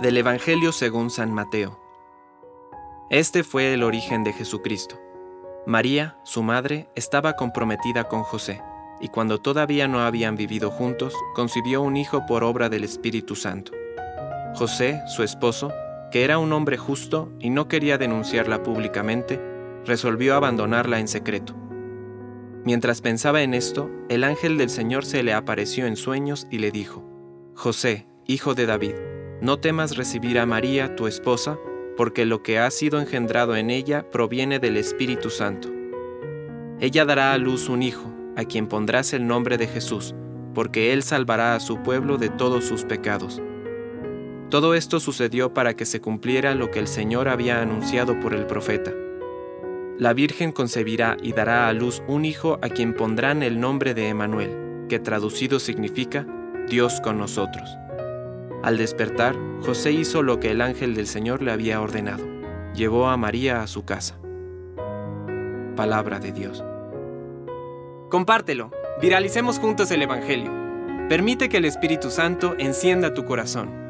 Del Evangelio según San Mateo. Este fue el origen de Jesucristo. María, su madre, estaba comprometida con José, y cuando todavía no habían vivido juntos, concibió un hijo por obra del Espíritu Santo. José, su esposo, que era un hombre justo y no quería denunciarla públicamente, resolvió abandonarla en secreto. Mientras pensaba en esto, el ángel del Señor se le apareció en sueños y le dijo, José, hijo de David, no temas recibir a María, tu esposa, porque lo que ha sido engendrado en ella proviene del Espíritu Santo. Ella dará a luz un hijo, a quien pondrás el nombre de Jesús, porque él salvará a su pueblo de todos sus pecados. Todo esto sucedió para que se cumpliera lo que el Señor había anunciado por el profeta. La Virgen concebirá y dará a luz un hijo a quien pondrán el nombre de Emanuel, que traducido significa Dios con nosotros. Al despertar, José hizo lo que el ángel del Señor le había ordenado. Llevó a María a su casa. Palabra de Dios. Compártelo. Viralicemos juntos el Evangelio. Permite que el Espíritu Santo encienda tu corazón.